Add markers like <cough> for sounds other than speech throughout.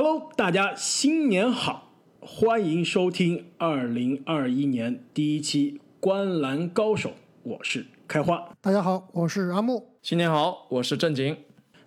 Hello，大家新年好，欢迎收听二零二一年第一期《观篮高手》，我是开花。大家好，我是阿木。新年好，我是正经。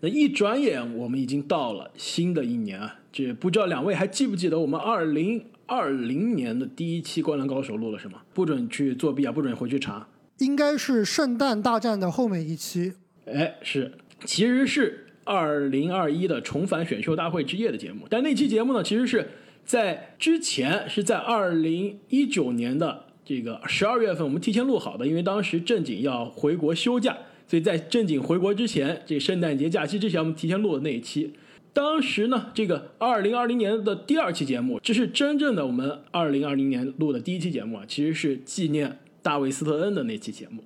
那一转眼，我们已经到了新的一年啊！这不知道两位还记不记得我们二零二零年的第一期《灌篮高手》录了什么？不准去作弊啊！不准回去查。应该是圣诞大战的后面一期。哎，是，其实是二零二一的重返选秀大会之夜的节目。但那期节目呢，其实是在之前，是在二零一九年的这个十二月份，我们提前录好的，因为当时正经要回国休假。所以在正经回国之前，这圣诞节假期之前，我们提前录的那一期。当时呢，这个二零二零年的第二期节目，这是真正的我们二零二零年录的第一期节目啊，其实是纪念大卫斯特恩的那期节目。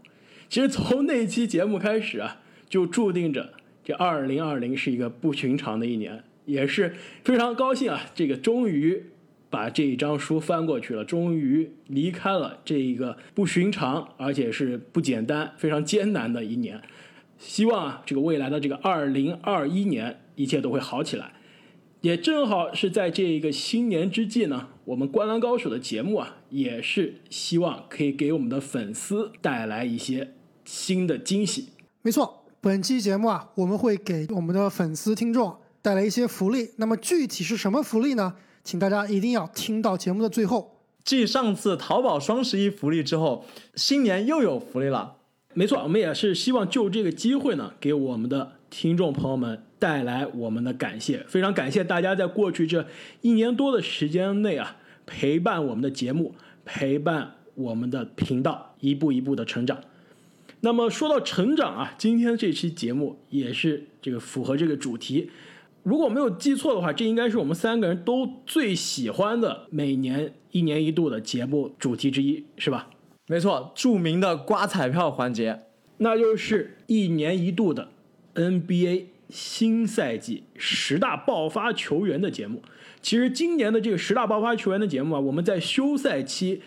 其实从那期节目开始啊，就注定着这二零二零是一个不寻常的一年，也是非常高兴啊，这个终于。把这一张书翻过去了，终于离开了这一个不寻常，而且是不简单、非常艰难的一年。希望啊，这个未来的这个二零二一年，一切都会好起来。也正好是在这一个新年之际呢，我们《观澜高手》的节目啊，也是希望可以给我们的粉丝带来一些新的惊喜。没错，本期节目啊，我们会给我们的粉丝听众带来一些福利。那么具体是什么福利呢？请大家一定要听到节目的最后。继上次淘宝双十一福利之后，新年又有福利了。没错，我们也是希望就这个机会呢，给我们的听众朋友们带来我们的感谢。非常感谢大家在过去这一年多的时间内啊，陪伴我们的节目，陪伴我们的频道一步一步的成长。那么说到成长啊，今天这期节目也是这个符合这个主题。如果没有记错的话，这应该是我们三个人都最喜欢的每年一年一度的节目主题之一，是吧？没错，著名的刮彩票环节，那就是一年一度的 NBA 新赛季十大爆发球员的节目。其实今年的这个十大爆发球员的节目啊，我们在休赛期，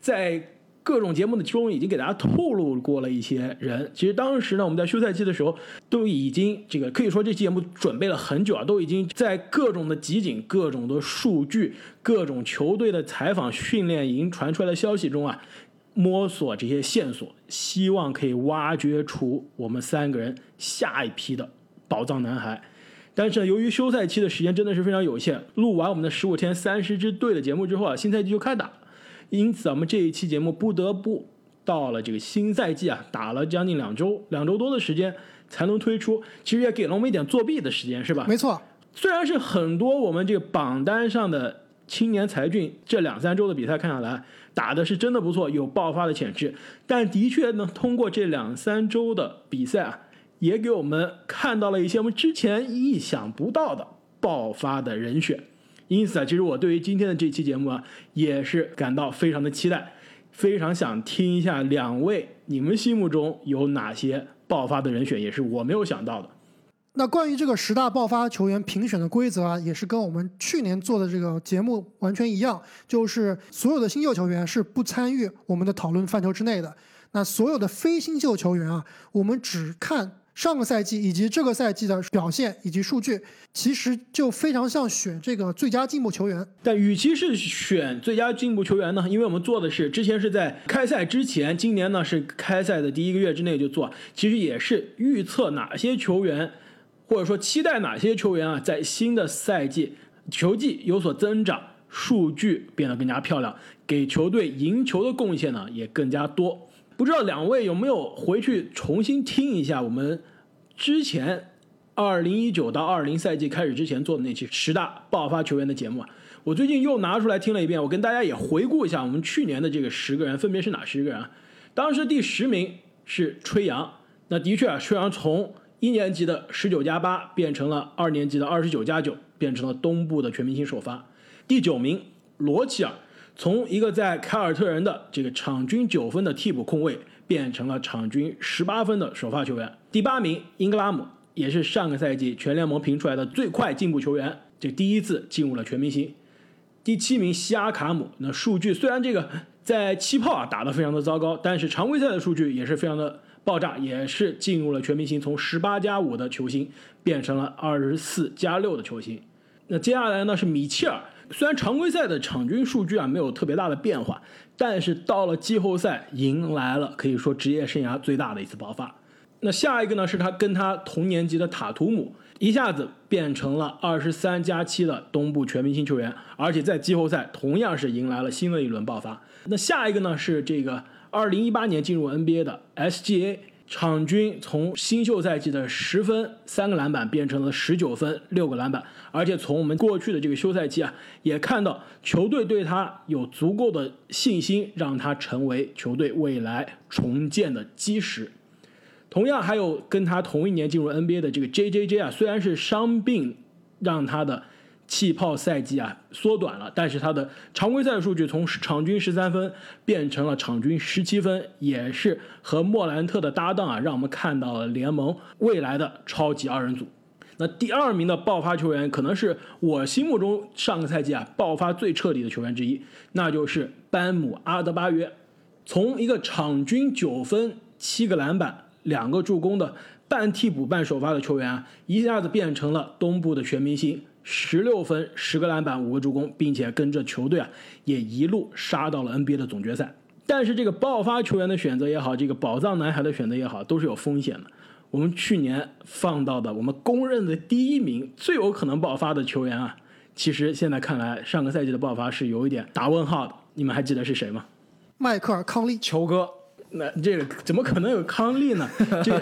在。各种节目的中已经给大家透露过了一些人。其实当时呢，我们在休赛期的时候都已经这个可以说这期节目准备了很久啊，都已经在各种的集锦、各种的数据、各种球队的采访、训练营传出来的消息中啊，摸索这些线索，希望可以挖掘出我们三个人下一批的宝藏男孩。但是呢由于休赛期的时间真的是非常有限，录完我们的十五天三十支队的节目之后啊，新赛季就开打。因此，我们这一期节目不得不到了这个新赛季啊，打了将近两周，两周多的时间才能推出。其实也给了我们一点作弊的时间，是吧？没错。虽然是很多我们这个榜单上的青年才俊，这两三周的比赛看下来打的是真的不错，有爆发的潜质。但的确呢，通过这两三周的比赛啊，也给我们看到了一些我们之前意想不到的爆发的人选。因此啊，其实我对于今天的这期节目啊，也是感到非常的期待，非常想听一下两位你们心目中有哪些爆发的人选，也是我没有想到的。那关于这个十大爆发球员评选的规则啊，也是跟我们去年做的这个节目完全一样，就是所有的新秀球员是不参与我们的讨论范畴之内的。那所有的非新秀球员啊，我们只看。上个赛季以及这个赛季的表现以及数据，其实就非常像选这个最佳进步球员。但与其是选最佳进步球员呢，因为我们做的是之前是在开赛之前，今年呢是开赛的第一个月之内就做，其实也是预测哪些球员，或者说期待哪些球员啊，在新的赛季球技有所增长，数据变得更加漂亮，给球队赢球的贡献呢也更加多。不知道两位有没有回去重新听一下我们之前二零一九到二零赛季开始之前做的那期十大爆发球员的节目啊？我最近又拿出来听了一遍，我跟大家也回顾一下我们去年的这个十个人分别是哪十个人啊？当时第十名是吹杨，那的确啊，吹杨从一年级的十九加八变成了二年级的二十九加九，变成了东部的全明星首发。第九名罗齐尔。从一个在凯尔特人的这个场均九分的替补控卫，变成了场均十八分的首发球员。第八名英格拉姆也是上个赛季全联盟评出来的最快进步球员，这第一次进入了全明星。第七名西亚卡姆，那数据虽然这个在气泡啊打得非常的糟糕，但是常规赛的数据也是非常的爆炸，也是进入了全明星，从十八加五的球星变成了二十四加六的球星。那接下来呢是米切尔，虽然常规赛的场均数据啊没有特别大的变化，但是到了季后赛迎来了可以说职业生涯最大的一次爆发。那下一个呢是他跟他同年级的塔图姆，一下子变成了二十三加七的东部全明星球员，而且在季后赛同样是迎来了新的一轮爆发。那下一个呢是这个二零一八年进入 NBA 的 SGA。场均从新秀赛季的十分三个篮板变成了十九分六个篮板，而且从我们过去的这个休赛期啊，也看到球队对他有足够的信心，让他成为球队未来重建的基石。同样还有跟他同一年进入 NBA 的这个 JJJ 啊，虽然是伤病让他的。气泡赛季啊缩短了，但是他的常规赛的数据从场均十三分变成了场均十七分，也是和莫兰特的搭档啊，让我们看到了联盟未来的超级二人组。那第二名的爆发球员，可能是我心目中上个赛季啊爆发最彻底的球员之一，那就是班姆阿德巴约。从一个场均九分、七个篮板、两个助攻的半替补半首发的球员啊，一下子变成了东部的全明星。十六分、十个篮板、五个助攻，并且跟着球队啊也一路杀到了 NBA 的总决赛。但是这个爆发球员的选择也好，这个宝藏男孩的选择也好，都是有风险的。我们去年放到的，我们公认的第一名最有可能爆发的球员啊，其实现在看来，上个赛季的爆发是有一点打问号的。你们还记得是谁吗？迈克尔·康利，球哥。那这个怎么可能有康利呢？这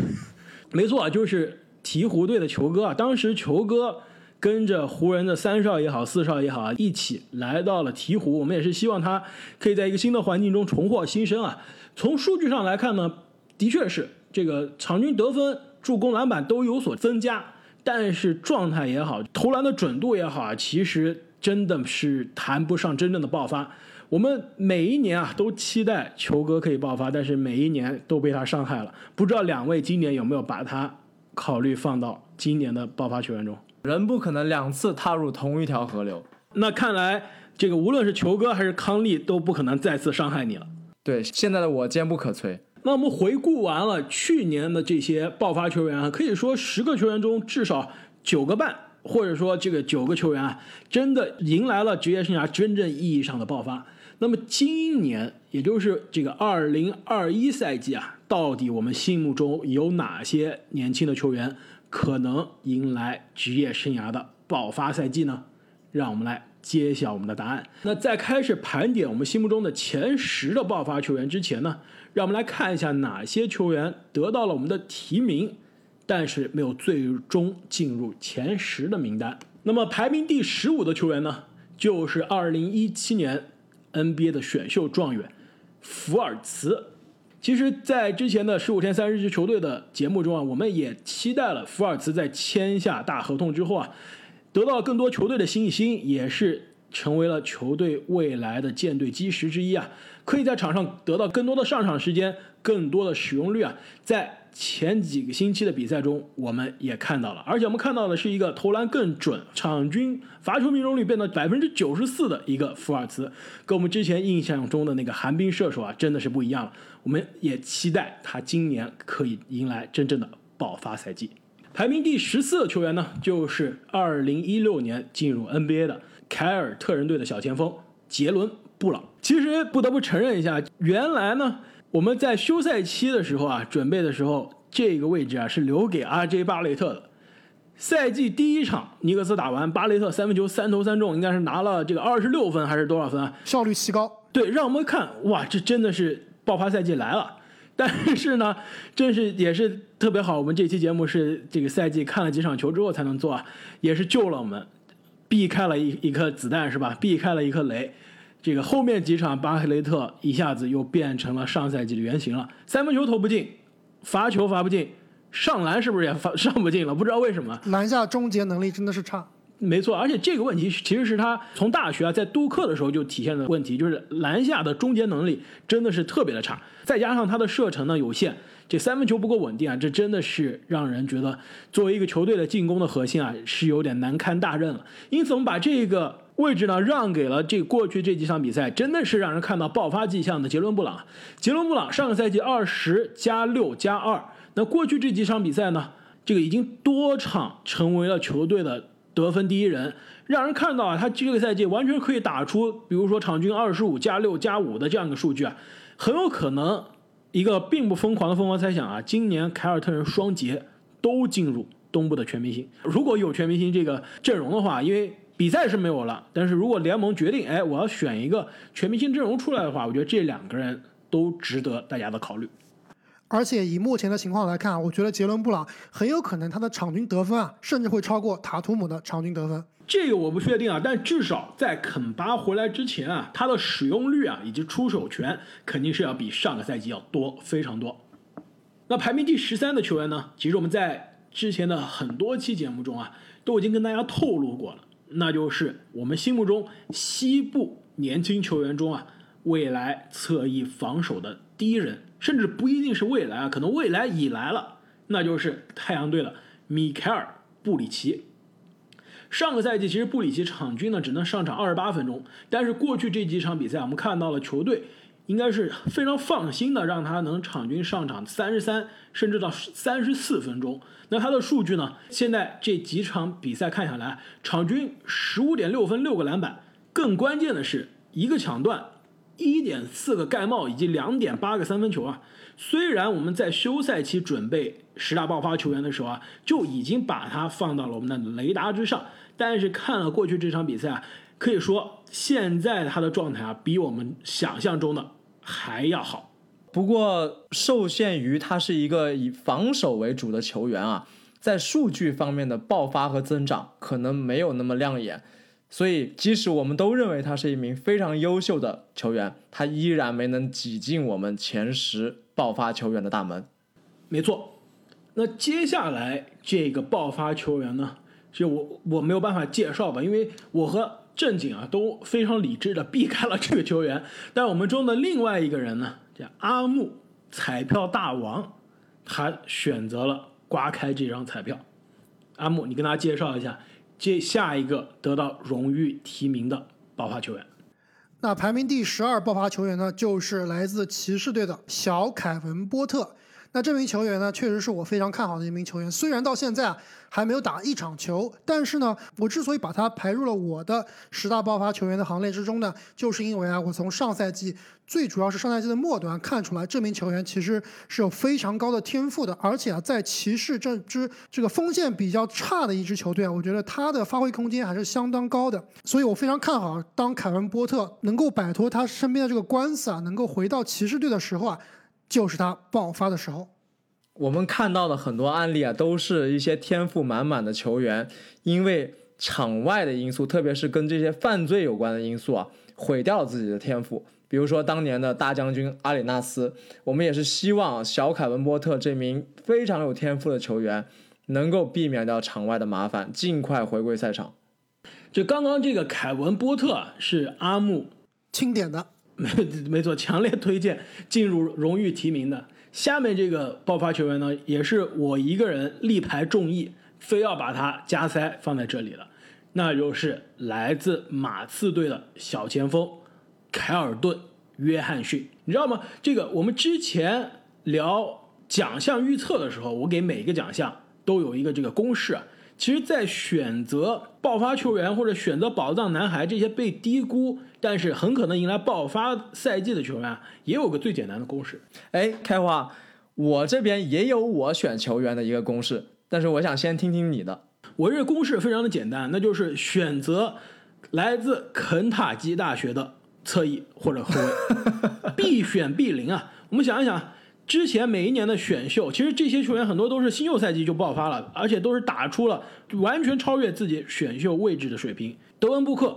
<laughs> 没错啊，就是鹈鹕队的球哥啊。当时球哥。跟着湖人的三少也好，四少也好啊，一起来到了鹈鹕。我们也是希望他可以在一个新的环境中重获新生啊。从数据上来看呢，的确是这个场均得分、助攻、篮板都有所增加，但是状态也好，投篮的准度也好啊，其实真的是谈不上真正的爆发。我们每一年啊都期待球哥可以爆发，但是每一年都被他伤害了。不知道两位今年有没有把他考虑放到今年的爆发球员中？人不可能两次踏入同一条河流。那看来，这个无论是球哥还是康利都不可能再次伤害你了。对，现在的我坚不可摧。那我们回顾完了去年的这些爆发球员啊，可以说十个球员中至少九个半，或者说这个九个球员啊，真的迎来了职业生涯真正意义上的爆发。那么今年，也就是这个二零二一赛季啊，到底我们心目中有哪些年轻的球员？可能迎来职业生涯的爆发赛季呢？让我们来揭晓我们的答案。那在开始盘点我们心目中的前十的爆发球员之前呢，让我们来看一下哪些球员得到了我们的提名，但是没有最终进入前十的名单。那么排名第十五的球员呢，就是二零一七年 NBA 的选秀状元福尔茨。其实，在之前的十五天三十支球队的节目中啊，我们也期待了福尔茨在签下大合同之后啊，得到更多球队的信心，也是成为了球队未来的舰队基石之一啊，可以在场上得到更多的上场时间，更多的使用率啊，在。前几个星期的比赛中，我们也看到了，而且我们看到的是一个投篮更准、场均罚球命中率变得百分之九十四的一个福尔茨，跟我们之前印象中的那个寒冰射手啊，真的是不一样了。我们也期待他今年可以迎来真正的爆发赛季。排名第十四的球员呢，就是二零一六年进入 NBA 的凯尔特人队的小前锋杰伦布朗。其实不得不承认一下，原来呢。我们在休赛期的时候啊，准备的时候，这个位置啊是留给 RJ 巴雷特的。赛季第一场尼克斯打完，巴雷特三分球三投三中，应该是拿了这个二十六分还是多少分啊？效率奇高。对，让我们看，哇，这真的是爆发赛季来了。但是呢，真是也是特别好，我们这期节目是这个赛季看了几场球之后才能做，啊，也是救了我们，避开了一一颗子弹是吧？避开了一颗雷。这个后面几场，巴克雷特一下子又变成了上赛季的原型了。三分球投不进，罚球罚不进，上篮是不是也罚上不进了？不知道为什么。篮下终结能力真的是差。没错，而且这个问题其实是他从大学啊在杜克的时候就体现的问题，就是篮下的终结能力真的是特别的差，再加上他的射程呢有限，这三分球不够稳定啊，这真的是让人觉得作为一个球队的进攻的核心啊是有点难堪大任了。因此我们把这个。位置呢让给了这过去这几场比赛，真的是让人看到爆发迹象的杰伦布朗。杰伦布朗上个赛季二十加六加二，那过去这几场比赛呢，这个已经多场成为了球队的得分第一人，让人看到啊，他这个赛季完全可以打出，比如说场均二十五加六加五的这样一个数据啊，很有可能一个并不疯狂的疯狂猜想啊，今年凯尔特人双杰都进入东部的全明星。如果有全明星这个阵容的话，因为比赛是没有了，但是如果联盟决定，哎，我要选一个全明星阵容出来的话，我觉得这两个人都值得大家的考虑。而且以目前的情况来看，我觉得杰伦布朗很有可能他的场均得分啊，甚至会超过塔图姆的场均得分。这个我不确定啊，但至少在肯巴回来之前啊，他的使用率啊以及出手权肯定是要比上个赛季要多非常多。那排名第十三的球员呢，其实我们在之前的很多期节目中啊，都已经跟大家透露过了，那就是我们心目中西部年轻球员中啊，未来侧翼防守的第一人。甚至不一定是未来啊，可能未来已来了，那就是太阳队的米凯尔·布里奇。上个赛季其实布里奇场均呢只能上场二十八分钟，但是过去这几场比赛我们看到了球队应该是非常放心的让他能场均上场三十三甚至到三十四分钟。那他的数据呢？现在这几场比赛看下来，场均十五点六分、六个篮板，更关键的是一个抢断。一点四个盖帽以及两点八个三分球啊！虽然我们在休赛期准备十大爆发球员的时候啊，就已经把他放到了我们的雷达之上，但是看了过去这场比赛啊，可以说现在他的状态啊，比我们想象中的还要好。不过受限于他是一个以防守为主的球员啊，在数据方面的爆发和增长可能没有那么亮眼。所以，即使我们都认为他是一名非常优秀的球员，他依然没能挤进我们前十爆发球员的大门。没错，那接下来这个爆发球员呢，就我我没有办法介绍吧，因为我和正经啊都非常理智的避开了这个球员。但我们中的另外一个人呢，叫阿木彩票大王，他选择了刮开这张彩票。阿木，你跟大家介绍一下。接下一个得到荣誉提名的爆发球员，那排名第十二爆发球员呢，就是来自骑士队的小凯文波特。那这名球员呢，确实是我非常看好的一名球员。虽然到现在啊还没有打一场球，但是呢，我之所以把他排入了我的十大爆发球员的行列之中呢，就是因为啊，我从上赛季，最主要是上赛季的末端看出来，这名球员其实是有非常高的天赋的。而且啊，在骑士这支这个锋线比较差的一支球队啊，我觉得他的发挥空间还是相当高的。所以我非常看好，当凯文波特能够摆脱他身边的这个官司啊，能够回到骑士队的时候啊。就是他爆发的时候，我们看到的很多案例啊，都是一些天赋满满的球员，因为场外的因素，特别是跟这些犯罪有关的因素啊，毁掉了自己的天赋。比如说当年的大将军阿里纳斯，我们也是希望小凯文波特这名非常有天赋的球员，能够避免掉场外的麻烦，尽快回归赛场。就刚刚这个凯文波特是阿木钦点的。没 <laughs> 没错，强烈推荐进入荣誉提名的。下面这个爆发球员呢，也是我一个人力排众议，非要把他加塞放在这里了，那就是来自马刺队的小前锋凯尔顿·约翰逊。你知道吗？这个我们之前聊奖项预测的时候，我给每个奖项都有一个这个公式。其实，在选择爆发球员或者选择宝藏男孩这些被低估，但是很可能迎来爆发赛季的球员，也有个最简单的公式。哎，开花，我这边也有我选球员的一个公式，但是我想先听听你的。我这个公式非常的简单，那就是选择来自肯塔基大学的侧翼或者后卫，<laughs> 必选必灵啊！我们想一想。之前每一年的选秀，其实这些球员很多都是新秀赛季就爆发了，而且都是打出了完全超越自己选秀位置的水平。德文布克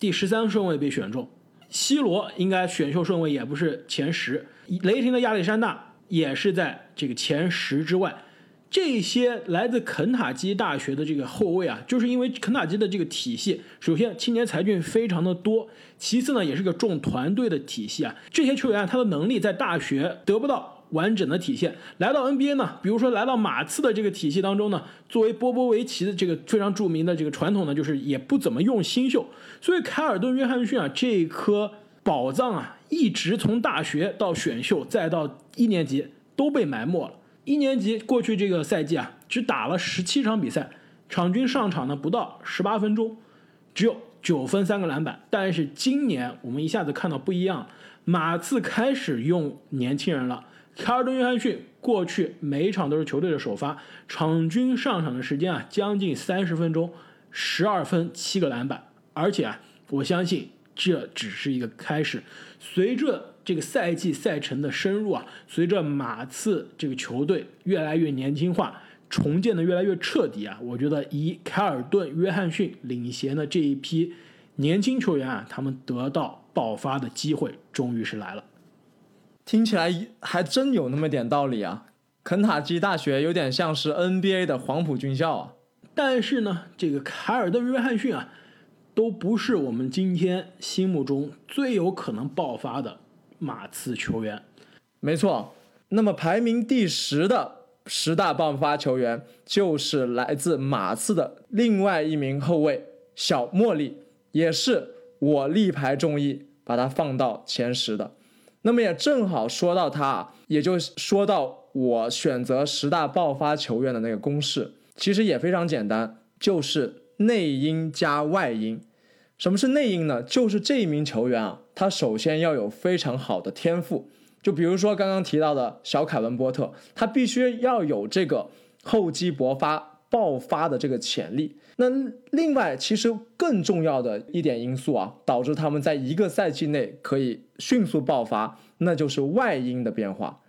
第十三顺位被选中，C 罗应该选秀顺位也不是前十，雷霆的亚历山大也是在这个前十之外。这些来自肯塔基大学的这个后卫啊，就是因为肯塔基的这个体系，首先青年才俊非常的多，其次呢也是个重团队的体系啊。这些球员他的能力在大学得不到。完整的体现，来到 NBA 呢，比如说来到马刺的这个体系当中呢，作为波波维奇的这个非常著名的这个传统呢，就是也不怎么用新秀，所以凯尔顿·约翰逊啊，这颗宝藏啊，一直从大学到选秀再到一年级都被埋没了。一年级过去这个赛季啊，只打了十七场比赛，场均上场呢不到十八分钟，只有九分三个篮板。但是今年我们一下子看到不一样，马刺开始用年轻人了。凯尔顿·约翰逊过去每一场都是球队的首发，场均上场的时间啊将近三十分钟，十二分七个篮板。而且啊，我相信这只是一个开始，随着这个赛季赛程的深入啊，随着马刺这个球队越来越年轻化，重建的越来越彻底啊，我觉得以凯尔顿·约翰逊领衔的这一批年轻球员啊，他们得到爆发的机会终于是来了。听起来还真有那么点道理啊！肯塔基大学有点像是 NBA 的黄埔军校啊。但是呢，这个凯尔顿·约翰逊啊，都不是我们今天心目中最有可能爆发的马刺球员。没错，那么排名第十的十大爆发球员就是来自马刺的另外一名后卫小莫莉，也是我力排众议把他放到前十的。那么也正好说到他，也就说到我选择十大爆发球员的那个公式，其实也非常简单，就是内因加外因。什么是内因呢？就是这一名球员啊，他首先要有非常好的天赋，就比如说刚刚提到的小凯文波特，他必须要有这个厚积薄发、爆发的这个潜力。那另外，其实更重要的一点因素啊，导致他们在一个赛季内可以迅速爆发，那就是外因的变化，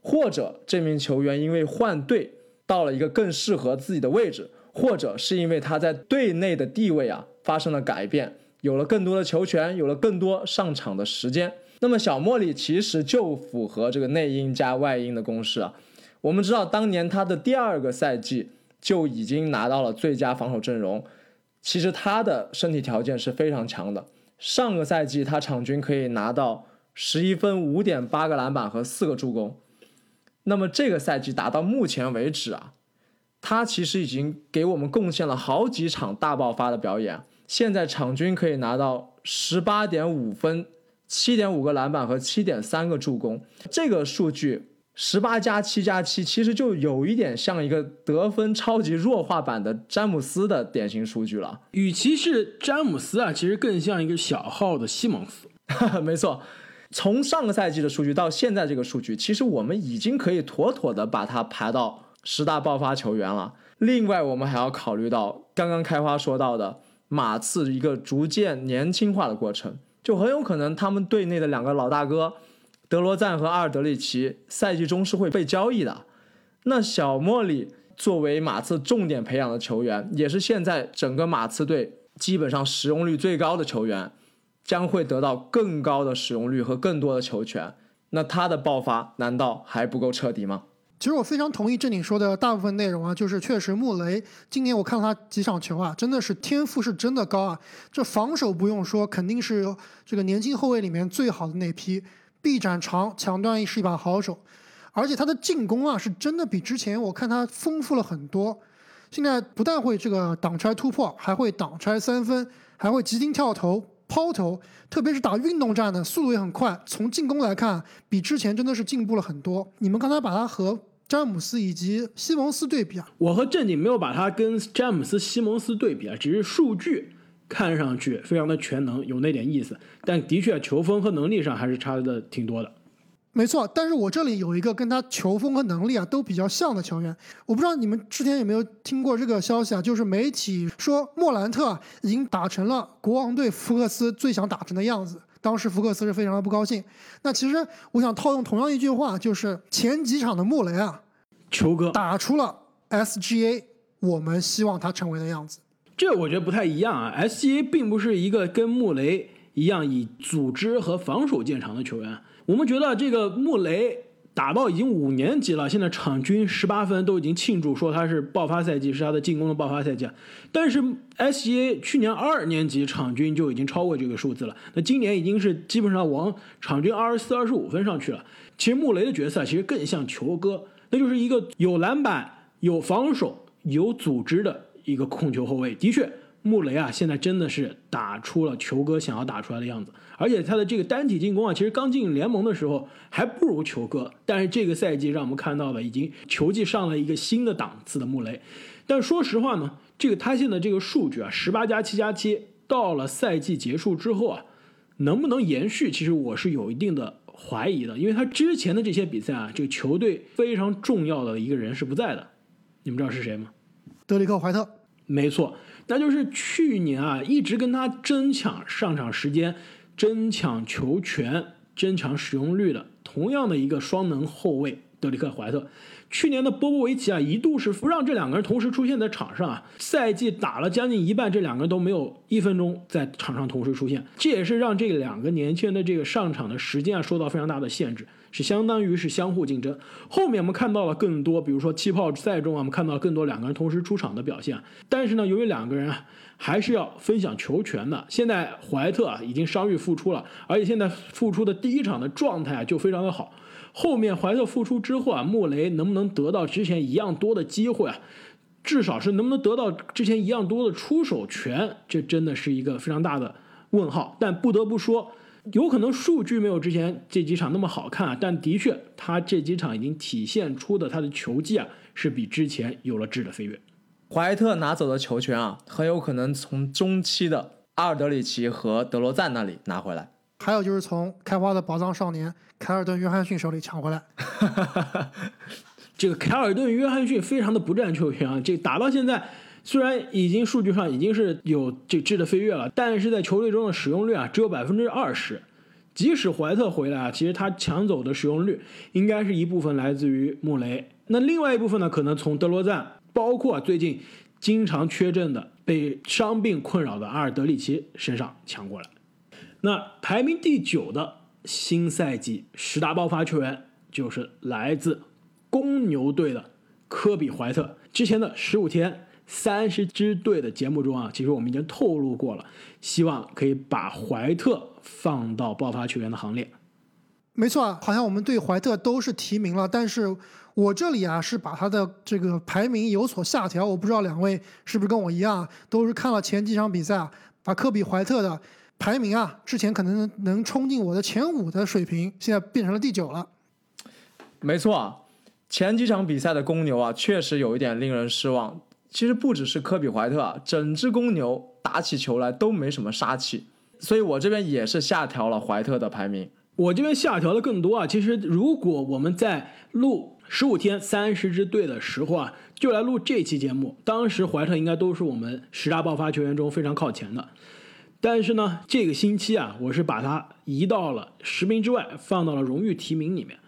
或者这名球员因为换队到了一个更适合自己的位置，或者是因为他在队内的地位啊发生了改变，有了更多的球权，有了更多上场的时间。那么小莫里其实就符合这个内因加外因的公式啊。我们知道当年他的第二个赛季。就已经拿到了最佳防守阵容。其实他的身体条件是非常强的。上个赛季他场均可以拿到十一分、五点八个篮板和四个助攻。那么这个赛季打到目前为止啊，他其实已经给我们贡献了好几场大爆发的表演。现在场均可以拿到十八点五分、七点五个篮板和七点三个助攻。这个数据。十八加七加七，其实就有一点像一个得分超级弱化版的詹姆斯的典型数据了。与其是詹姆斯啊，其实更像一个小号的西蒙斯。<laughs> 没错，从上个赛季的数据到现在这个数据，其实我们已经可以妥妥的把它排到十大爆发球员了。另外，我们还要考虑到刚刚开花说到的马刺一个逐渐年轻化的过程，就很有可能他们队内的两个老大哥。德罗赞和阿尔德里奇赛季中是会被交易的。那小莫里作为马刺重点培养的球员，也是现在整个马刺队基本上使用率最高的球员，将会得到更高的使用率和更多的球权。那他的爆发难道还不够彻底吗？其实我非常同意正经说的大部分内容啊，就是确实穆雷今年我看了他几场球啊，真的是天赋是真的高啊。这防守不用说，肯定是这个年轻后卫里面最好的那批。臂展长，抢断是一把好手，而且他的进攻啊，是真的比之前我看他丰富了很多。现在不但会这个挡拆突破，还会挡拆三分，还会急停跳投、抛投，特别是打运动战的速度也很快。从进攻来看，比之前真的是进步了很多。你们刚才把他和詹姆斯以及西蒙斯对比啊，我和正经没有把他跟詹姆斯、西蒙斯对比啊，只是数据。看上去非常的全能，有那点意思，但的确球风和能力上还是差的挺多的。没错，但是我这里有一个跟他球风和能力啊都比较像的球员，我不知道你们之前有没有听过这个消息啊？就是媒体说莫兰特已经打成了国王队福克斯最想打成的样子，当时福克斯是非常的不高兴。那其实我想套用同样一句话，就是前几场的穆雷啊，球哥打出了 SGA 我们希望他成为的样子。这我觉得不太一样啊，SGA 并不是一个跟穆雷一样以组织和防守见长的球员。我们觉得这个穆雷打到已经五年级了，现在场均十八分都已经庆祝说他是爆发赛季，是他的进攻的爆发赛季。但是 SGA 去年二年级场均就已经超过这个数字了，那今年已经是基本上往场均二十四、二十五分上去了。其实穆雷的角色其实更像球哥，那就是一个有篮板、有防守、有组织的。一个控球后卫，的确，穆雷啊，现在真的是打出了球哥想要打出来的样子，而且他的这个单体进攻啊，其实刚进联盟的时候还不如球哥，但是这个赛季让我们看到了已经球技上了一个新的档次的穆雷。但说实话呢，这个他现在这个数据啊，十八加七加七，到了赛季结束之后啊，能不能延续？其实我是有一定的怀疑的，因为他之前的这些比赛啊，这个球队非常重要的一个人是不在的，你们知道是谁吗？德里克·怀特，没错，那就是去年啊，一直跟他争抢上场时间、争抢球权、争抢使用率的，同样的一个双能后卫德里克·怀特。去年的波波维奇啊，一度是不让这两个人同时出现在场上啊。赛季打了将近一半，这两个人都没有一分钟在场上同时出现，这也是让这两个年轻人的这个上场的时间啊受到非常大的限制，是相当于是相互竞争。后面我们看到了更多，比如说气泡赛中啊，我们看到更多两个人同时出场的表现。但是呢，由于两个人啊还是要分享球权的，现在怀特啊已经伤愈复出了，而且现在复出的第一场的状态啊就非常的好。后面怀特复出之后啊，穆雷能不能得到之前一样多的机会啊？至少是能不能得到之前一样多的出手权？这真的是一个非常大的问号。但不得不说，有可能数据没有之前这几场那么好看啊，但的确他这几场已经体现出的他的球技啊，是比之前有了质的飞跃。怀特拿走的球权啊，很有可能从中期的阿尔德里奇和德罗赞那里拿回来。还有就是从开花的宝藏少年凯尔顿·约翰逊手里抢回来。<laughs> 这个凯尔顿·约翰逊非常的不占球权啊！这打到现在，虽然已经数据上已经是有这质的飞跃了，但是在球队中的使用率啊只有百分之二十。即使怀特回来啊，其实他抢走的使用率应该是一部分来自于穆雷，那另外一部分呢，可能从德罗赞，包括最近经常缺阵的、被伤病困扰的阿尔德里奇身上抢过来。那排名第九的新赛季十大爆发球员就是来自公牛队的科比怀特。之前的十五天三十支队的节目中啊，其实我们已经透露过了，希望可以把怀特放到爆发球员的行列。没错啊，好像我们对怀特都是提名了，但是我这里啊是把他的这个排名有所下调。我不知道两位是不是跟我一样，都是看了前几场比赛啊，把科比怀特的。排名啊，之前可能能冲进我的前五的水平，现在变成了第九了。没错啊，前几场比赛的公牛啊，确实有一点令人失望。其实不只是科比怀特啊，整支公牛打起球来都没什么杀气。所以我这边也是下调了怀特的排名。我这边下调的更多啊。其实如果我们在录十五天三十支队的时候啊，就来录这期节目，当时怀特应该都是我们十大爆发球员中非常靠前的。但是呢，这个星期啊，我是把它移到了十名之外，放到了荣誉提名里面。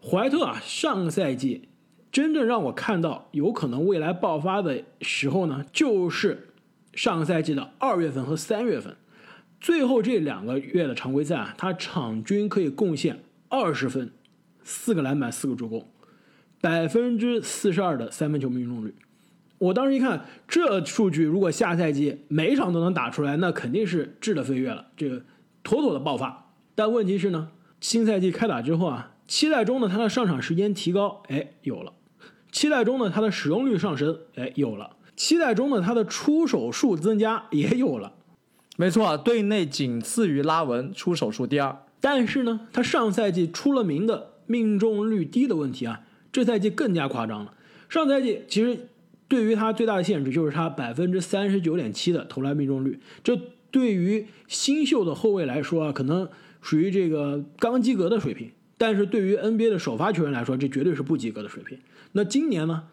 怀特啊，上个赛季真正让我看到有可能未来爆发的时候呢，就是上个赛季的二月份和三月份，最后这两个月的常规赛啊，他场均可以贡献二十分、四个篮板、四个助攻，百分之四十二的三分球命中率。我当时一看这数据，如果下赛季每一场都能打出来，那肯定是质的飞跃了，这个妥妥的爆发。但问题是呢，新赛季开打之后啊，期待中的他的上场时间提高，哎，有了；期待中呢他的使用率上升，哎，有了；期待中呢他的出手数增加，也有了。没错，队内仅次于拉文，出手数第二。但是呢，他上赛季出了名的命中率低的问题啊，这赛季更加夸张了。上赛季其实。对于他最大的限制就是他百分之三十九点七的投篮命中率，这对于新秀的后卫来说啊，可能属于这个刚及格的水平，但是对于 NBA 的首发球员来说，这绝对是不及格的水平。那今年呢，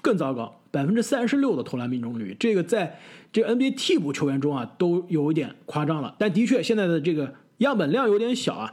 更糟糕，百分之三十六的投篮命中率，这个在这 NBA 替补球员中啊，都有一点夸张了。但的确，现在的这个样本量有点小啊，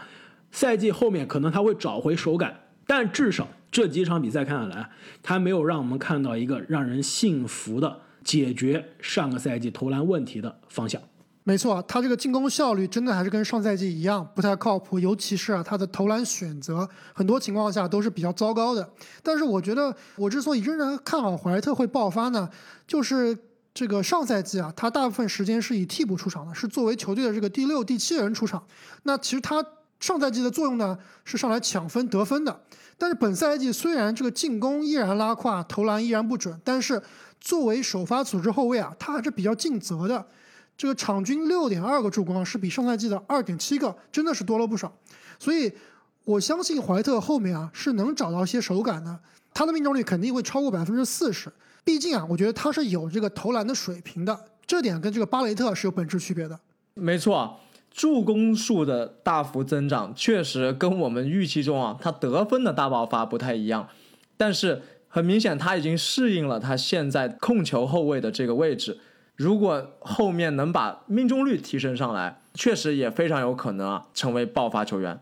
赛季后面可能他会找回手感，但至少。这几场比赛看下来，他没有让我们看到一个让人信服的解决上个赛季投篮问题的方向。没错，他这个进攻效率真的还是跟上赛季一样不太靠谱，尤其是啊他的投篮选择，很多情况下都是比较糟糕的。但是我觉得，我之所以仍然看好怀特会爆发呢，就是这个上赛季啊，他大部分时间是以替补出场的，是作为球队的这个第六、第七人出场。那其实他上赛季的作用呢，是上来抢分得分的。但是本赛季虽然这个进攻依然拉胯，投篮依然不准，但是作为首发组织后卫啊，他还是比较尽责的。这个场均六点二个助攻啊是比上赛季的二点七个真的是多了不少。所以我相信怀特后面啊是能找到一些手感的，他的命中率肯定会超过百分之四十，毕竟啊，我觉得他是有这个投篮的水平的，这点跟这个巴雷特是有本质区别的。没错，助攻数的大幅增长确实跟我们预期中啊，他得分的大爆发不太一样。但是很明显，他已经适应了他现在控球后卫的这个位置。如果后面能把命中率提升上来，确实也非常有可能啊，成为爆发球员。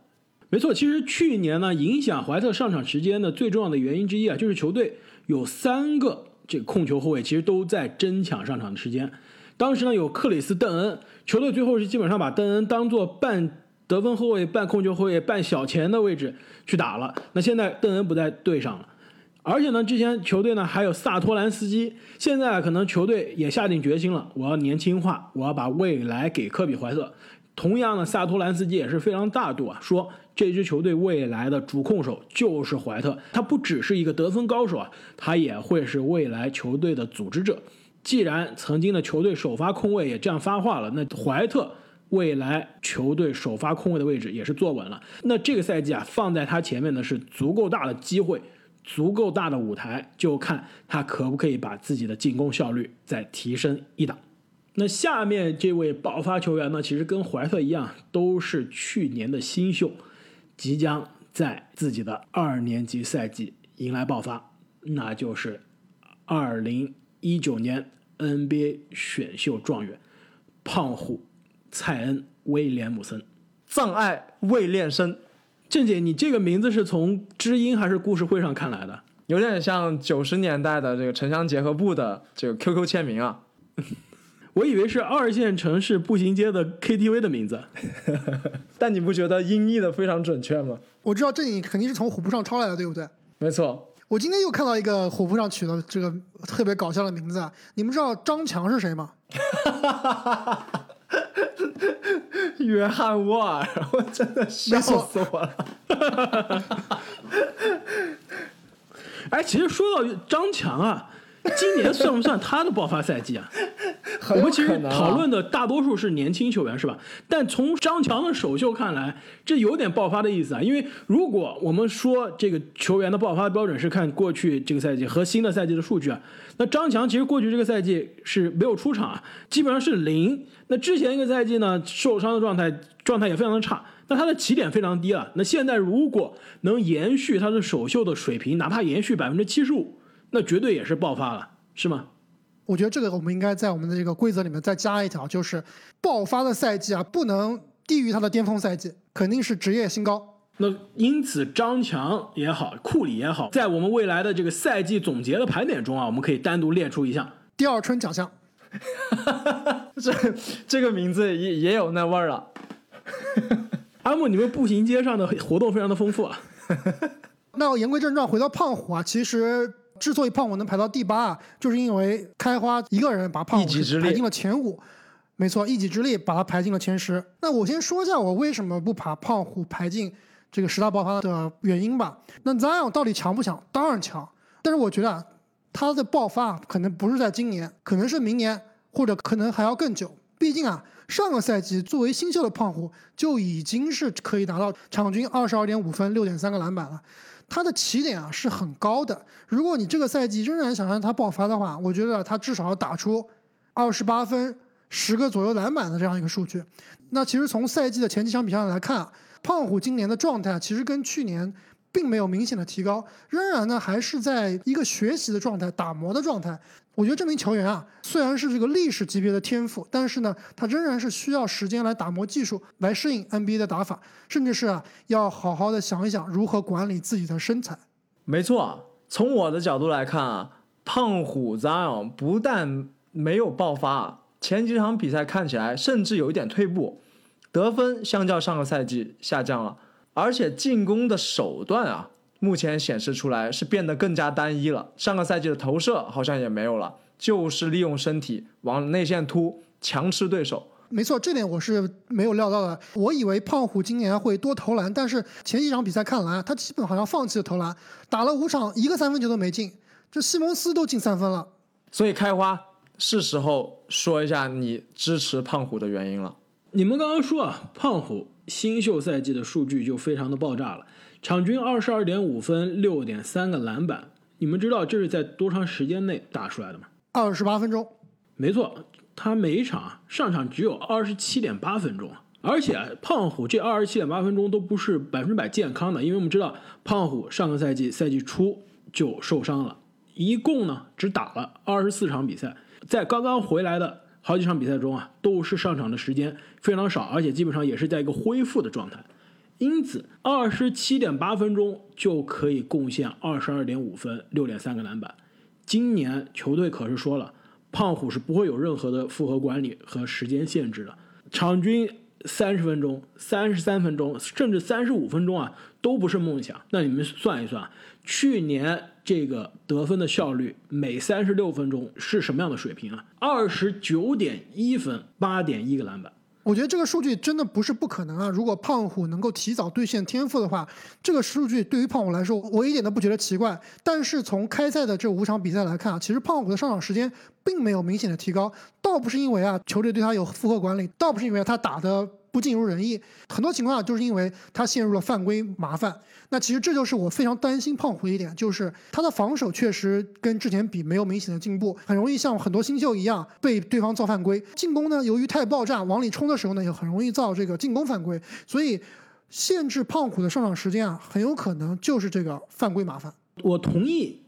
没错，其实去年呢，影响怀特上场时间的最重要的原因之一啊，就是球队有三个这个控球后卫，其实都在争抢上场的时间。当时呢，有克里斯·邓恩，球队最后是基本上把邓恩当做半得分后卫、半控球后卫、半小前的位置去打了。那现在邓恩不在队上了，而且呢，之前球队呢还有萨托兰斯基，现在可能球队也下定决心了，我要年轻化，我要把未来给科比·怀特。同样呢，萨托兰斯基也是非常大度啊，说这支球队未来的主控手就是怀特，他不只是一个得分高手啊，他也会是未来球队的组织者。既然曾经的球队首发控卫也这样发话了，那怀特未来球队首发控卫的位置也是坐稳了。那这个赛季啊，放在他前面的是足够大的机会，足够大的舞台，就看他可不可以把自己的进攻效率再提升一档。那下面这位爆发球员呢，其实跟怀特一样，都是去年的新秀，即将在自己的二年级赛季迎来爆发，那就是二零一九年。NBA 选秀状元，胖虎蔡恩威廉姆森，葬爱未练生。郑姐，你这个名字是从知音还是故事会上看来的？有点像九十年代的这个城乡结合部的这个 QQ 签名啊。<laughs> 我以为是二线城市步行街的 KTV 的名字，<laughs> 但你不觉得音译的非常准确吗？我知道这你肯定是从虎扑上抄来的，对不对？没错。我今天又看到一个虎扑上取的这个特别搞笑的名字啊！你们知道张强是谁吗？<laughs> <laughs> 约翰沃尔，我真的笑死我了。<laughs> 哎，其实说到张强啊。今年算不算他的爆发赛季啊？我们其实讨论的大多数是年轻球员，是吧？但从张强的首秀看来，这有点爆发的意思啊。因为如果我们说这个球员的爆发标准是看过去这个赛季和新的赛季的数据啊，那张强其实过去这个赛季是没有出场啊，基本上是零。那之前一个赛季呢，受伤的状态状态也非常的差，那他的起点非常低了。那现在如果能延续他的首秀的水平，哪怕延续百分之七十五。那绝对也是爆发了，是吗？我觉得这个我们应该在我们的这个规则里面再加一条，就是爆发的赛季啊，不能低于他的巅峰赛季，肯定是职业新高。那因此，张强也好，库里也好，在我们未来的这个赛季总结的盘点中啊，我们可以单独列出一项第二春奖项。<laughs> 这这个名字也也有那味儿了。<laughs> 阿木，你们步行街上的活动非常的丰富啊。<laughs> 那言归正传，回到胖虎啊，其实。之所以胖虎能排到第八啊，就是因为开花一个人把胖虎排进了前五，没错，一己之力把他排进了前十。那我先说一下我为什么不把胖虎排进这个十大爆发的原因吧。那 Zion 到底强不强？当然强，但是我觉得啊，他的爆发可能不是在今年，可能是明年，或者可能还要更久。毕竟啊，上个赛季作为新秀的胖虎就已经是可以达到场均二十二点五分、六点三个篮板了。他的起点啊是很高的。如果你这个赛季仍然想让他爆发的话，我觉得他至少要打出二十八分、十个左右篮板的这样一个数据。那其实从赛季的前几场比赛来看啊，胖虎今年的状态其实跟去年。并没有明显的提高，仍然呢还是在一个学习的状态、打磨的状态。我觉得这名球员啊，虽然是这个历史级别的天赋，但是呢，他仍然是需要时间来打磨技术，来适应 NBA 的打法，甚至是啊，要好好的想一想如何管理自己的身材。没错，从我的角度来看啊，胖虎 Zion 不但没有爆发，前几场比赛看起来甚至有一点退步，得分相较上个赛季下降了。而且进攻的手段啊，目前显示出来是变得更加单一了。上个赛季的投射好像也没有了，就是利用身体往内线突，强吃对手。没错，这点我是没有料到的。我以为胖虎今年会多投篮，但是前几场比赛看来，他基本好像放弃了投篮，打了五场一个三分球都没进。这西蒙斯都进三分了。所以开花是时候说一下你支持胖虎的原因了。你们刚刚说啊，胖虎。新秀赛季的数据就非常的爆炸了，场均二十二点五分，六点三个篮板，你们知道这是在多长时间内打出来的吗？二十八分钟，没错，他每一场啊上场只有二十七点八分钟，而且啊胖虎这二十七点八分钟都不是百分之百健康的，因为我们知道胖虎上个赛季赛季初就受伤了，一共呢只打了二十四场比赛，在刚刚回来的好几场比赛中啊，都是上场的时间非常少，而且基本上也是在一个恢复的状态。因此，二十七点八分钟就可以贡献二十二点五分、六点三个篮板。今年球队可是说了，胖虎是不会有任何的复合管理和时间限制的，场均三十分钟、三十三分钟，甚至三十五分钟啊，都不是梦想。那你们算一算，去年这个得分的效率每三十六分钟是什么样的水平啊？二十九点一分，八点一个篮板。我觉得这个数据真的不是不可能啊！如果胖虎能够提早兑现天赋的话，这个数据对于胖虎来说，我一点都不觉得奇怪。但是从开赛的这五场比赛来看啊，其实胖虎的上场时间并没有明显的提高，倒不是因为啊球队对他有负荷管理，倒不是因为他打的不尽如人意，很多情况下就是因为他陷入了犯规麻烦。那其实这就是我非常担心胖虎一点，就是他的防守确实跟之前比没有明显的进步，很容易像很多新秀一样被对方造犯规。进攻呢，由于太爆炸，往里冲的时候呢，也很容易造这个进攻犯规。所以限制胖虎的上场时间啊，很有可能就是这个犯规麻烦。我同意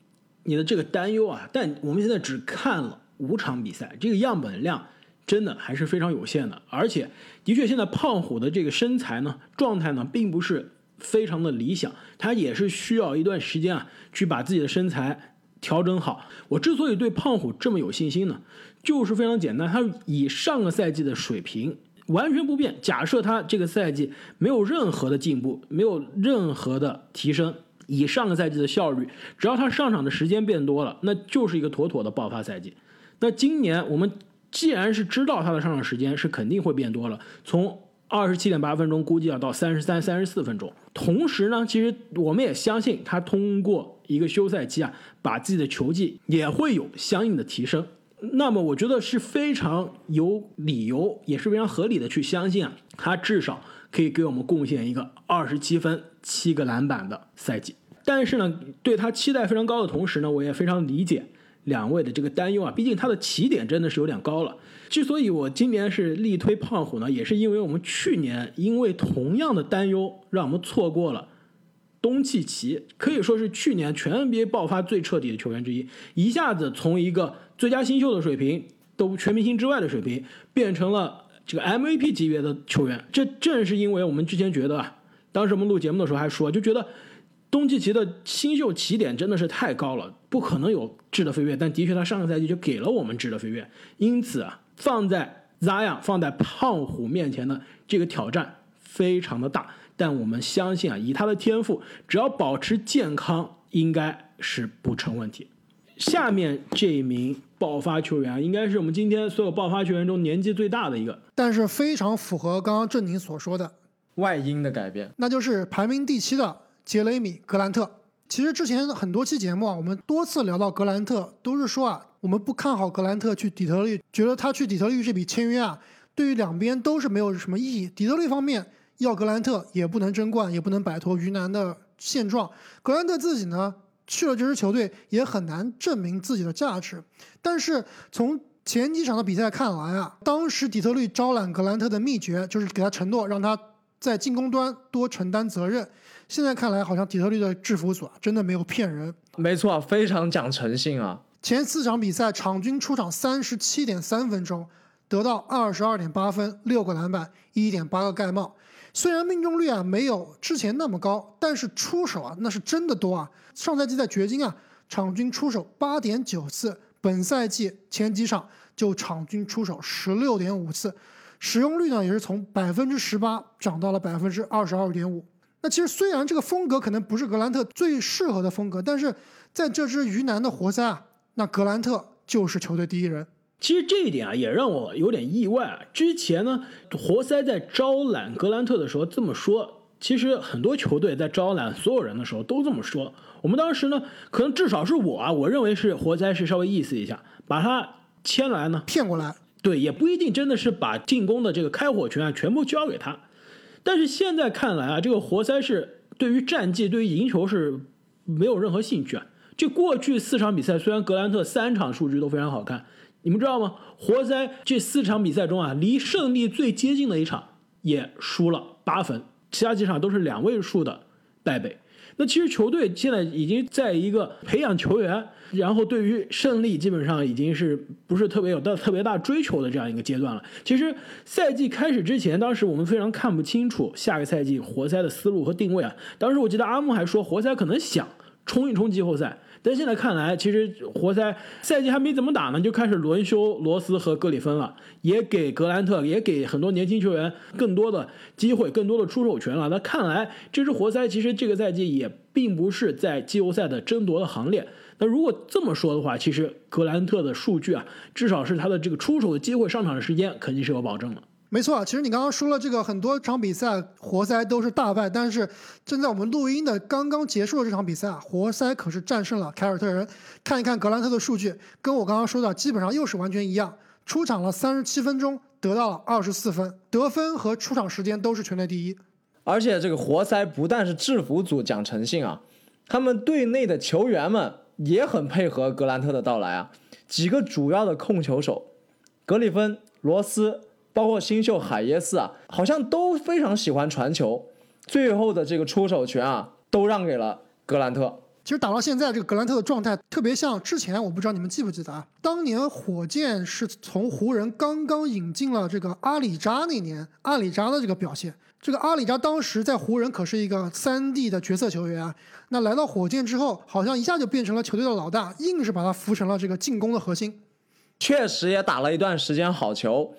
你的这个担忧啊，但我们现在只看了五场比赛，这个样本量真的还是非常有限的。而且，的确，现在胖虎的这个身材呢、状态呢，并不是非常的理想，他也是需要一段时间啊，去把自己的身材调整好。我之所以对胖虎这么有信心呢，就是非常简单，他以上个赛季的水平完全不变，假设他这个赛季没有任何的进步，没有任何的提升。以上个赛季的效率，只要他上场的时间变多了，那就是一个妥妥的爆发赛季。那今年我们既然是知道他的上场时间是肯定会变多了，从二十七点八分钟估计要到三十三、三十四分钟。同时呢，其实我们也相信他通过一个休赛期啊，把自己的球技也会有相应的提升。那么我觉得是非常有理由，也是非常合理的去相信啊，他至少可以给我们贡献一个二十七分、七个篮板的赛季。但是呢，对他期待非常高的同时呢，我也非常理解两位的这个担忧啊，毕竟他的起点真的是有点高了。之所以我今年是力推胖虎呢，也是因为我们去年因为同样的担忧，让我们错过了东契奇，可以说是去年全 NBA 爆发最彻底的球员之一，一下子从一个最佳新秀的水平，都全明星之外的水平，变成了这个 MVP 级别的球员。这正是因为我们之前觉得啊，当时我们录节目的时候还说，就觉得。东契奇的新秀起点真的是太高了，不可能有质的飞跃。但的确，他上个赛季就给了我们质的飞跃。因此啊，放在 Zion、放在胖虎面前的这个挑战非常的大。但我们相信啊，以他的天赋，只要保持健康，应该是不成问题。下面这一名爆发球员，应该是我们今天所有爆发球员中年纪最大的一个，但是非常符合刚刚郑宁所说的外因的改变，那就是排名第七的。杰雷米·格兰特，其实之前很多期节目啊，我们多次聊到格兰特，都是说啊，我们不看好格兰特去底特律，觉得他去底特律这笔签约啊，对于两边都是没有什么意义。底特律方面要格兰特也不能争冠，也不能摆脱鱼腩的现状。格兰特自己呢，去了这支球队也很难证明自己的价值。但是从前几场的比赛看来啊，当时底特律招揽格兰特的秘诀就是给他承诺，让他在进攻端多承担责任。现在看来，好像底特律的制服组啊，真的没有骗人。没错，非常讲诚信啊。前四场比赛，场均出场三十七点三分钟，得到二十二点八分、六个篮板、一点八个盖帽。虽然命中率啊没有之前那么高，但是出手啊那是真的多啊。上赛季在掘金啊，场均出手八点九次，本赛季前几场就场均出手十六点五次，使用率呢也是从百分之十八涨到了百分之二十二点五。那其实虽然这个风格可能不是格兰特最适合的风格，但是在这支鱼腩的活塞啊，那格兰特就是球队第一人。其实这一点啊，也让我有点意外啊。之前呢，活塞在招揽格兰特的时候这么说，其实很多球队在招揽所有人的时候都这么说。我们当时呢，可能至少是我啊，我认为是活塞是稍微意思一下，把他签来呢，骗过来。对，也不一定真的是把进攻的这个开火权啊全部交给他。但是现在看来啊，这个活塞是对于战绩、对于赢球是没有任何兴趣啊。这过去四场比赛，虽然格兰特三场数据都非常好看，你们知道吗？活塞这四场比赛中啊，离胜利最接近的一场也输了八分，其他几场都是两位数的败北。那其实球队现在已经在一个培养球员，然后对于胜利基本上已经是不是特别有大特别大追求的这样一个阶段了。其实赛季开始之前，当时我们非常看不清楚下个赛季活塞的思路和定位啊。当时我记得阿木还说，活塞可能想冲一冲季后赛。但现在看来，其实活塞赛季还没怎么打呢，就开始轮休罗斯和格里芬了，也给格兰特，也给很多年轻球员更多的机会，更多的出手权了。那看来这支活塞其实这个赛季也并不是在季后赛的争夺的行列。那如果这么说的话，其实格兰特的数据啊，至少是他的这个出手的机会、上场的时间肯定是有保证的。没错，其实你刚刚说了这个很多场比赛活塞都是大败，但是正在我们录音的刚刚结束的这场比赛啊，活塞可是战胜了凯尔特人。看一看格兰特的数据，跟我刚刚说的基本上又是完全一样。出场了三十七分钟，得到了二十四分，得分和出场时间都是全队第一。而且这个活塞不但是制服组讲诚信啊，他们队内的球员们也很配合格兰特的到来啊。几个主要的控球手，格里芬、罗斯。包括新秀海耶斯啊，好像都非常喜欢传球，最后的这个出手权啊，都让给了格兰特。其实打到现在，这个格兰特的状态特别像之前，我不知道你们记不记得啊？当年火箭是从湖人刚刚引进了这个阿里扎那年，阿里扎的这个表现，这个阿里扎当时在湖人可是一个三 D 的角色球员啊，那来到火箭之后，好像一下就变成了球队的老大，硬是把他扶成了这个进攻的核心。确实也打了一段时间好球。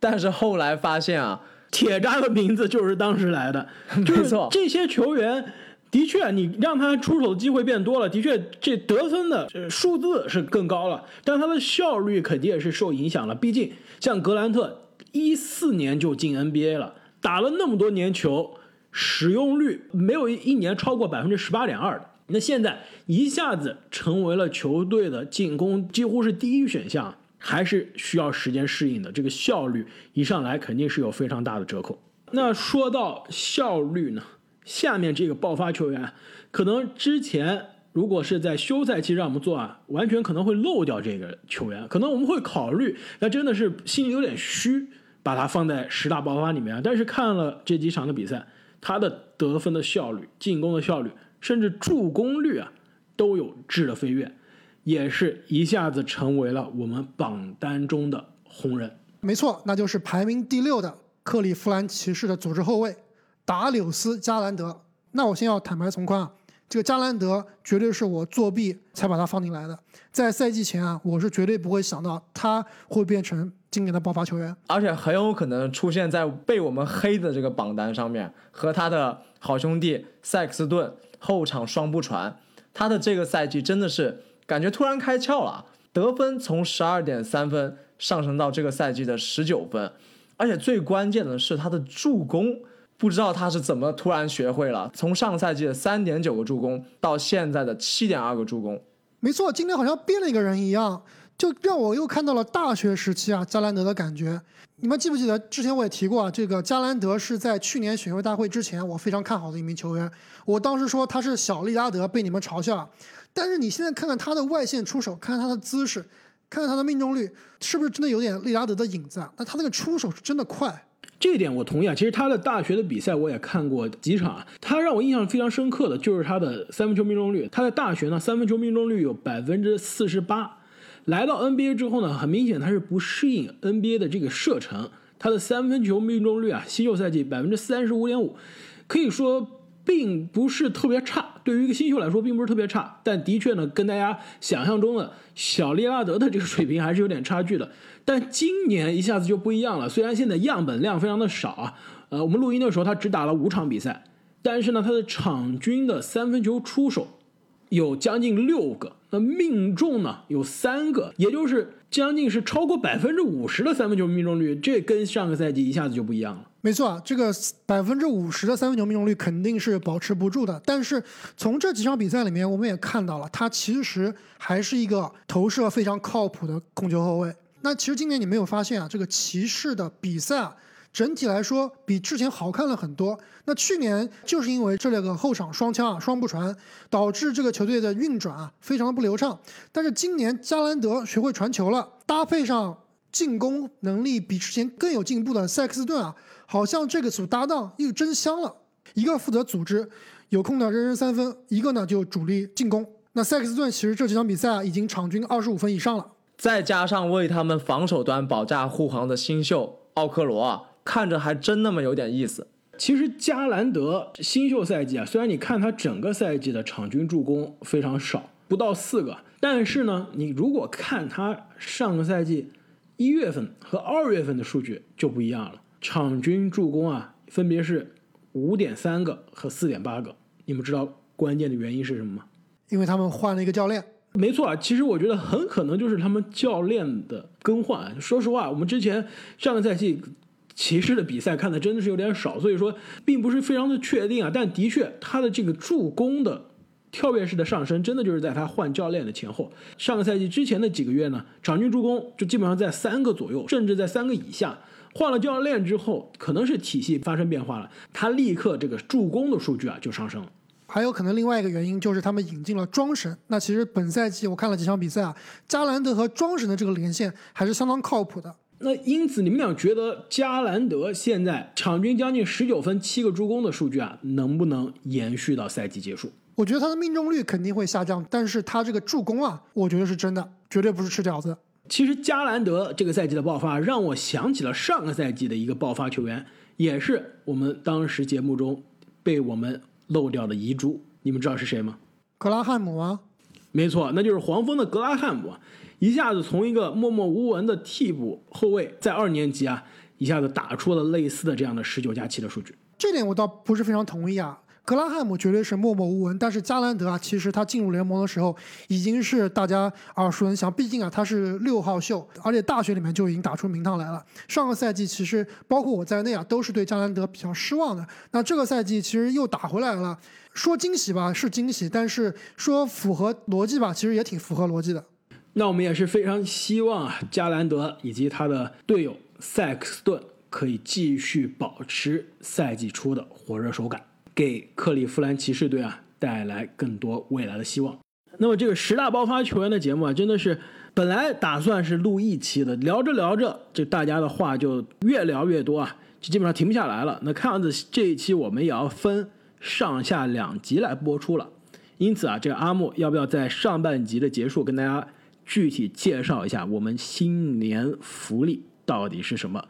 但是后来发现啊，铁渣的名字就是当时来的，<laughs> 没错。这些球员的确，你让他出手的机会变多了，的确这得分的数字是更高了，但他的效率肯定也是受影响了。毕竟像格兰特一四年就进 NBA 了，打了那么多年球，使用率没有一年超过百分之十八点二的，那现在一下子成为了球队的进攻几乎是第一选项。还是需要时间适应的，这个效率一上来肯定是有非常大的折扣。那说到效率呢，下面这个爆发球员，可能之前如果是在休赛期让我们做啊，完全可能会漏掉这个球员，可能我们会考虑，那真的是心里有点虚，把他放在十大爆发里面。但是看了这几场的比赛，他的得分的效率、进攻的效率，甚至助攻率啊，都有质的飞跃。也是一下子成为了我们榜单中的红人。没错，那就是排名第六的克利夫兰骑士的组织后卫达柳斯·加兰德。那我先要坦白从宽啊，这个加兰德绝对是我作弊才把他放进来的。在赛季前啊，我是绝对不会想到他会变成今年的爆发球员，而且很有可能出现在被我们黑的这个榜单上面，和他的好兄弟塞克斯顿后场双不传。他的这个赛季真的是。感觉突然开窍了，得分从十二点三分上升到这个赛季的十九分，而且最关键的是他的助攻，不知道他是怎么突然学会了，从上赛季的三点九个助攻到现在的七点二个助攻。没错，今天好像变了一个人一样，就让我又看到了大学时期啊加兰德的感觉。你们记不记得之前我也提过啊，这个加兰德是在去年选秀大会之前我非常看好的一名球员，我当时说他是小利拉德，被你们嘲笑。但是你现在看看他的外线出手，看看他的姿势，看看他的命中率，是不是真的有点利拉德的影子啊？那他那个出手是真的快，这一点我同意啊。其实他的大学的比赛我也看过几场啊，他让我印象非常深刻的就是他的三分球命中率。他在大学呢，三分球命中率有百分之四十八，来到 NBA 之后呢，很明显他是不适应 NBA 的这个射程，他的三分球命中率啊，新秀赛季百分之三十五点五，可以说。并不是特别差，对于一个新秀来说，并不是特别差，但的确呢，跟大家想象中的小利拉德的这个水平还是有点差距的。但今年一下子就不一样了，虽然现在样本量非常的少啊，呃，我们录音的时候他只打了五场比赛，但是呢，他的场均的三分球出手有将近六个，那命中呢有三个，也就是将近是超过百分之五十的三分球命中率，这跟上个赛季一下子就不一样了。没错啊，这个百分之五十的三分球命中率肯定是保持不住的。但是从这几场比赛里面，我们也看到了，他其实还是一个投射非常靠谱的控球后卫。那其实今年你没有发现啊，这个骑士的比赛啊，整体来说比之前好看了很多。那去年就是因为这两个后场双枪啊、双不传，导致这个球队的运转啊非常的不流畅。但是今年加兰德学会传球了，搭配上进攻能力比之前更有进步的塞克斯顿啊，好像这个组搭档又真香了。一个负责组织，有空呢扔扔三分；一个呢就主力进攻。那塞克斯顿其实这几场比赛啊已经场均二十五分以上了。再加上为他们防守端保驾护航的新秀奥克罗啊，看着还真那么有点意思。其实加兰德新秀赛季啊，虽然你看他整个赛季的场均助攻非常少，不到四个，但是呢，你如果看他上个赛季一月份和二月份的数据就不一样了，场均助攻啊分别是五点三个和四点八个。你们知道关键的原因是什么吗？因为他们换了一个教练。没错啊，其实我觉得很可能就是他们教练的更换。说实话，我们之前上个赛季骑士的比赛看的真的是有点少，所以说并不是非常的确定啊。但的确，他的这个助攻的跳跃式的上升，真的就是在他换教练的前后。上个赛季之前的几个月呢，场均助攻就基本上在三个左右，甚至在三个以下。换了教练之后，可能是体系发生变化了，他立刻这个助攻的数据啊就上升了。还有可能另外一个原因就是他们引进了庄神。那其实本赛季我看了几场比赛啊，加兰德和庄神的这个连线还是相当靠谱的。那因此你们俩觉得加兰德现在场均将近十九分、七个助攻的数据啊，能不能延续到赛季结束？我觉得他的命中率肯定会下降，但是他这个助攻啊，我觉得是真的，绝对不是吃饺子。其实加兰德这个赛季的爆发，让我想起了上个赛季的一个爆发球员，也是我们当时节目中被我们。漏掉的遗珠，你们知道是谁吗？格拉汉姆吗，没错，那就是黄蜂的格拉汉姆，一下子从一个默默无闻的替补后卫，在二年级啊，一下子打出了类似的这样的十九加七的数据。这点我倒不是非常同意啊。格拉汉姆绝对是默默无闻，但是加兰德啊，其实他进入联盟的时候已经是大家耳熟能详。毕竟啊，他是六号秀，而且大学里面就已经打出名堂来了。上个赛季其实包括我在内啊，都是对加兰德比较失望的。那这个赛季其实又打回来了，说惊喜吧是惊喜，但是说符合逻辑吧，其实也挺符合逻辑的。那我们也是非常希望啊，加兰德以及他的队友塞克斯顿可以继续保持赛季初的火热手感。给克利夫兰骑士队啊带来更多未来的希望。那么这个十大爆发球员的节目啊，真的是本来打算是录一期的，聊着聊着，这大家的话就越聊越多啊，就基本上停不下来了。那看样子这一期我们也要分上下两集来播出了。因此啊，这个阿木要不要在上半集的结束跟大家具体介绍一下我们新年福利到底是什么？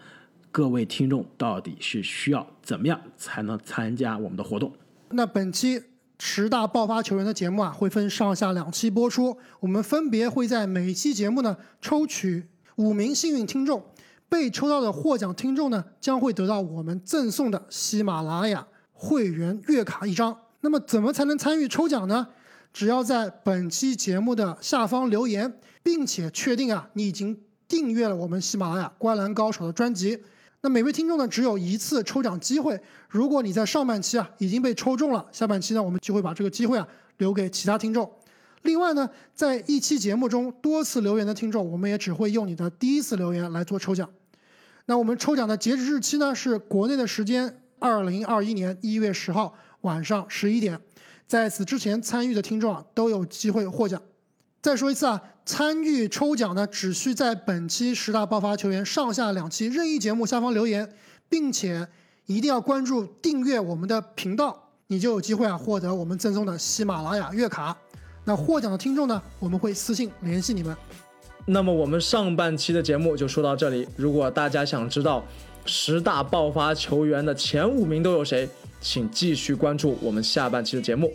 各位听众到底是需要怎么样才能参加我们的活动？那本期十大爆发球员的节目啊，会分上下两期播出。我们分别会在每期节目呢抽取五名幸运听众，被抽到的获奖听众呢将会得到我们赠送的喜马拉雅会员月卡一张。那么怎么才能参与抽奖呢？只要在本期节目的下方留言，并且确定啊你已经订阅了我们喜马拉雅《观澜高手》的专辑。那每位听众呢，只有一次抽奖机会。如果你在上半期啊已经被抽中了，下半期呢，我们就会把这个机会啊留给其他听众。另外呢，在一期节目中多次留言的听众，我们也只会用你的第一次留言来做抽奖。那我们抽奖的截止日期呢，是国内的时间二零二一年一月十号晚上十一点。在此之前参与的听众啊，都有机会获奖。再说一次啊。参与抽奖呢，只需在本期十大爆发球员上下两期任意节目下方留言，并且一定要关注订阅我们的频道，你就有机会啊获得我们赠送的喜马拉雅月卡。那获奖的听众呢，我们会私信联系你们。那么我们上半期的节目就说到这里。如果大家想知道十大爆发球员的前五名都有谁，请继续关注我们下半期的节目。